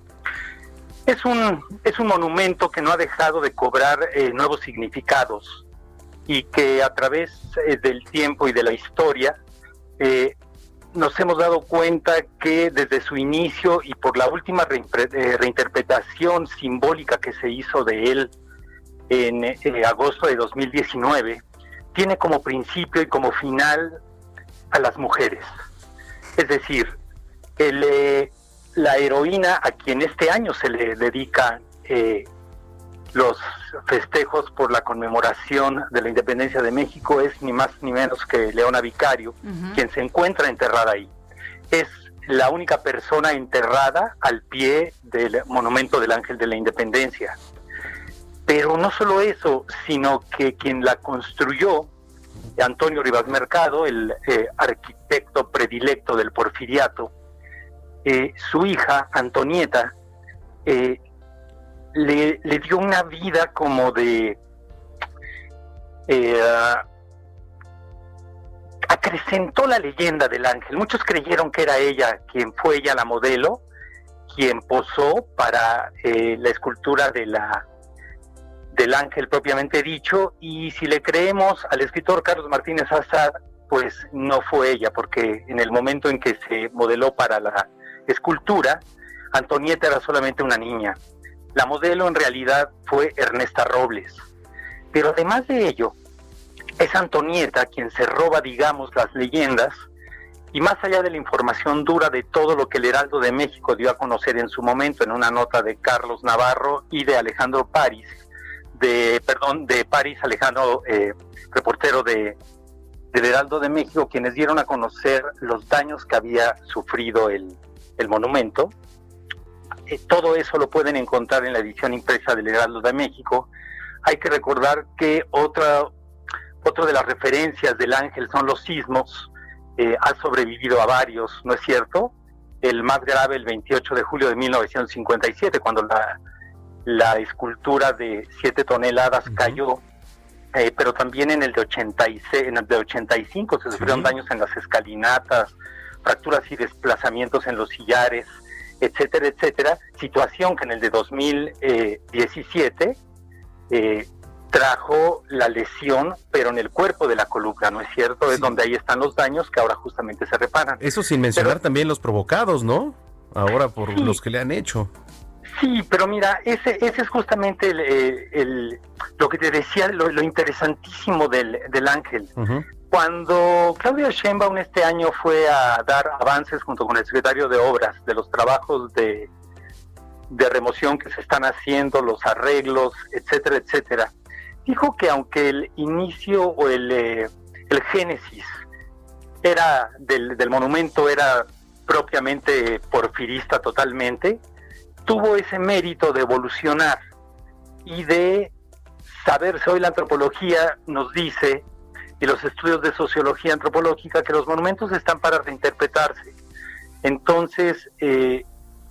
Es un, es un monumento que no ha dejado de cobrar eh, nuevos significados y que a través eh, del tiempo y de la historia eh, nos hemos dado cuenta que desde su inicio y por la última eh, reinterpretación simbólica que se hizo de él en eh, agosto de 2019, tiene como principio y como final a las mujeres. Es decir, eh, la heroína a quien este año se le dedica los festejos por la conmemoración de la independencia de México es ni más ni menos que Leona Vicario, quien se encuentra enterrada ahí. Es la única persona enterrada al pie del monumento del Ángel de la Independencia. Pero no solo eso, sino que quien la construyó, Antonio Rivas Mercado, el eh, arquitecto predilecto del porfiriato, eh, su hija, Antonieta, eh, le, dio una vida como de... Eh, acrecentó la leyenda del ángel. Muchos creyeron que era ella quien fue ella la modelo, quien posó para eh, la escultura de la del ángel propiamente dicho, y si le creemos al escritor Carlos Martínez Azad, pues no fue ella, porque en el momento en que se modeló para la escultura, Antonieta era solamente una niña. La modelo en realidad fue Ernesta Robles. Pero además de ello, es Antonieta quien se roba, digamos, las leyendas y más allá de la información dura de todo lo que el Heraldo de México dio a conocer en su momento en una nota de Carlos Navarro y de Alejandro París, de, perdón, de París Alejandro, eh, reportero de, del Heraldo de México, quienes dieron a conocer los daños que había sufrido el, el monumento, eh, todo eso lo pueden encontrar en la edición impresa del Heraldo de México. Hay que recordar que otra, otra de las referencias del ángel son los sismos. Eh, ha sobrevivido a varios, ¿no es cierto? El más grave el 28 de julio de 1957, cuando la, la escultura de 7 toneladas cayó, eh, pero también en el de, 86, en el de 85 se sufrieron daños en las escalinatas, fracturas y desplazamientos en los sillares, etcétera, etcétera, situación que en el de 2017 eh, trajo la lesión, pero en el cuerpo de la columna, ¿no es cierto? Es donde ahí están los daños que ahora justamente se reparan. Eso sin mencionar también los provocados, ¿no? Ahora por los que le han hecho. Sí, pero mira, ese, ese es justamente el, lo que te decía, lo, interesantísimo del, ángel. Cuando Claudia Sheinbaum este año fue a dar avances junto con el secretario de Obras de los trabajos de, de remoción que se están haciendo, los arreglos, etcétera, etcétera, dijo que aunque el inicio o el, eh, el génesis era del, del monumento era propiamente porfirista totalmente, tuvo ese mérito de evolucionar y de saberse. Hoy la antropología nos dice, y los estudios de sociología antropológica, que los monumentos están para reinterpretarse. Entonces, eh,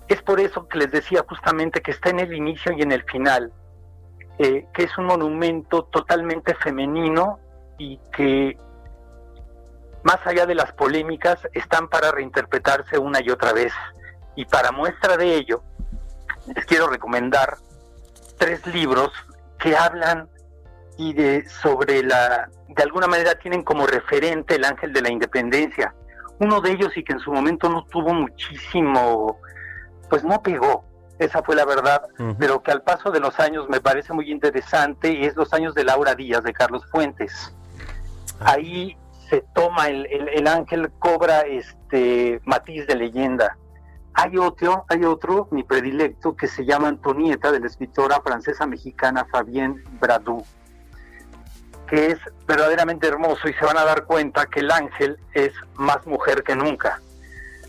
es por eso que les decía justamente que está en el inicio y en el final, eh, que es un monumento totalmente femenino y que más allá de las polémicas, están para reinterpretarse una y otra vez. Y para muestra de ello, les quiero recomendar tres libros que hablan y de sobre la de alguna manera tienen como referente el ángel de la independencia. Uno de ellos y que en su momento no tuvo muchísimo pues no pegó, esa fue la verdad, pero que al paso de los años me parece muy interesante es Los años de Laura Díaz de Carlos Fuentes. Ahí se toma el, el, el ángel cobra este matiz de leyenda. Hay otro, hay otro, mi predilecto, que se llama Antonieta, de la escritora francesa mexicana Fabienne Bradou, que es verdaderamente hermoso y se van a dar cuenta que el ángel es más mujer que nunca.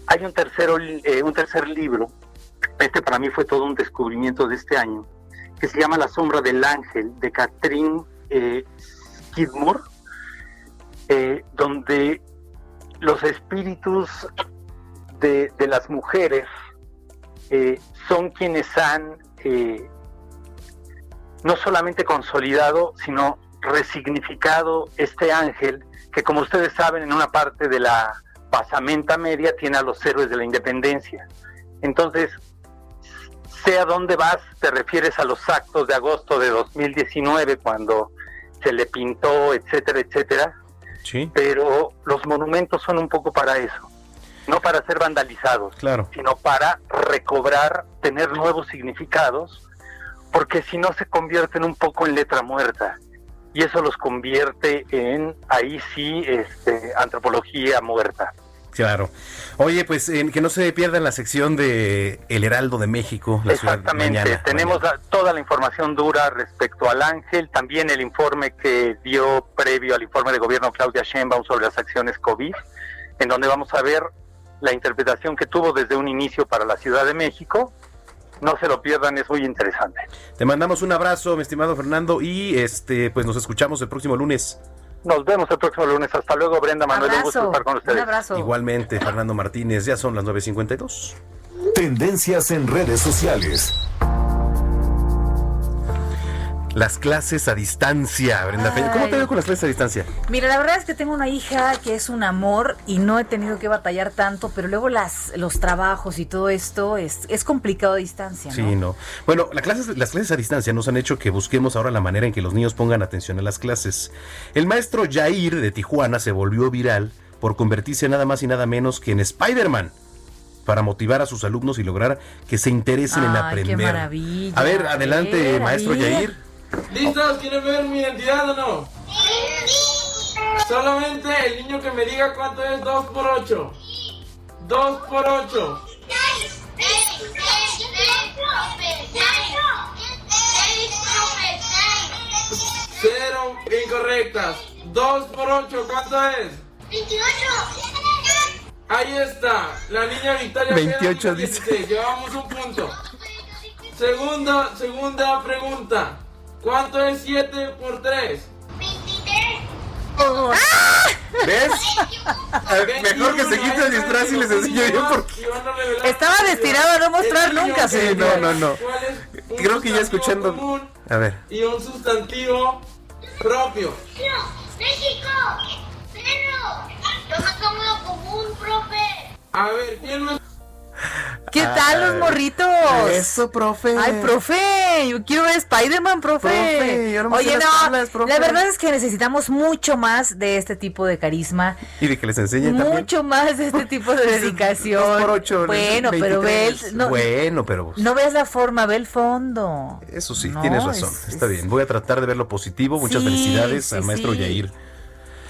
Hay un, tercero, eh, un tercer libro, este para mí fue todo un descubrimiento de este año, que se llama La sombra del ángel, de Catherine eh, Skidmore, eh, donde los espíritus de, las mujeres eh, son quienes han no solamente consolidado, sino resignificado este ángel que como ustedes saben en una parte de la pasamenta media tiene a los héroes de la independencia. Entonces, sea dónde vas, te refieres a los actos de agosto de 2019 cuando se le pintó, etcétera, etcétera. Sí. Pero los monumentos son un poco para eso, no para ser vandalizados, Claro. sino para recobrar, tener nuevos significados, porque si no se convierten un poco en letra muerta. Y eso los convierte en, ahí sí, este, antropología muerta. Claro. Oye, pues eh, que no se pierdan la sección de El Heraldo de México, la ciudad Exactamente, mañana. tenemos la- toda la información dura respecto al ángel, también el informe que dio previo al informe de gobierno Claudia Sheinbaum sobre las acciones COVID, en donde vamos a ver la interpretación que tuvo desde un inicio para la Ciudad de México. No se lo pierdan, es muy interesante. Te mandamos un abrazo, mi estimado Fernando, y este, pues nos escuchamos el próximo lunes. Nos vemos el próximo lunes. Hasta luego, Brenda Manuel. Un gusto estar con ustedes. Igualmente, Fernando Martínez, ya son las 9.52. Tendencias en redes sociales. Las clases a distancia, Brenda Peña. ¿Cómo te veo con las clases a distancia? Mira, la verdad es que tengo una hija que es un amor y no he tenido que batallar tanto, pero luego las, los trabajos y todo esto es, es complicado a distancia, ¿no? Sí, no. Bueno, la clases- las clases a distancia nos han hecho que busquemos ahora la manera en que los niños pongan atención a las clases. El maestro Jair de Tijuana se volvió viral por convertirse nada más y nada menos que en Spider-Man para motivar a sus alumnos y lograr que se interesen en aprender. qué maravilla. A ver, adelante, A ver, a maestro. Jair. ¿Listos? ¿Quieren ver mi identidad o no? Solamente el niño que me diga cuánto es 2 por 8. 2 por 8. Cero incorrectas. 2 por 8, ¿cuánto es? 28. Ahí está. La niña Victoria 28 queda dice. 16. Llevamos un punto. Segunda, segunda pregunta. ¿Cuánto es 7 por 3? ¿Ves? Mejor que se quite el disfraz y les enseño yo porque... Estaba destinado a no mostrar nunca, Sí, señor. no, no, no. Creo que ya escuchando... A ver. Y un sustantivo propio. ¡México! ¡Perro! Más cómodo común, profe. A ver, ¿quién me... ¿Qué tal los morritos? Eso, profe. Ay, profe, yo quiero ver Spider-Man, profe. Profe, yo no me sé Oye, las no, tablas, profe. la verdad es que necesitamos mucho más de este tipo de carisma, Y de que les enseñen también. mucho más de este tipo de dedicación. Por ocho, bueno, pero ve, 23. el- no, Bueno, pero... no ves la forma, ve el fondo. Eso sí, No, tienes razón. es- Está bien. Voy a tratar de ver lo positivo. Muchas Sí, felicidades sí, al maestro sí. Yair.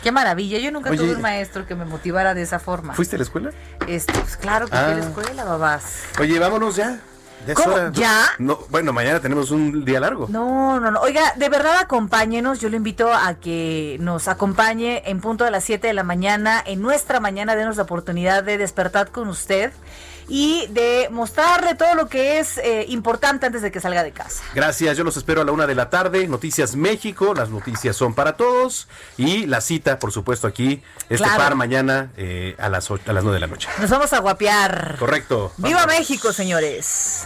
Qué maravilla. Yo nunca Oye. tuve un maestro que me motivara de esa forma. ¿Fuiste a la escuela? Este, pues claro que fui Ah. a la escuela, babás. Oye, vámonos ya. Ya ¿Cómo? hora. ¿Ya? No, bueno, mañana tenemos un día largo. No, no, no. Oiga, de verdad acompáñenos. Yo lo invito a que nos acompañe en punto de las 7 de la mañana. En nuestra mañana, denos la oportunidad de despertar con usted y de mostrarle todo lo que es eh, importante antes de que salga de casa. Gracias, yo los espero a la una de la tarde. Noticias México, las noticias son para todos. Y la cita, por supuesto, aquí, este Claro. par mañana eh, a, las, ocho- a las nueve de la noche. Nos vamos a guapear. Correcto. ¡Viva México, señores!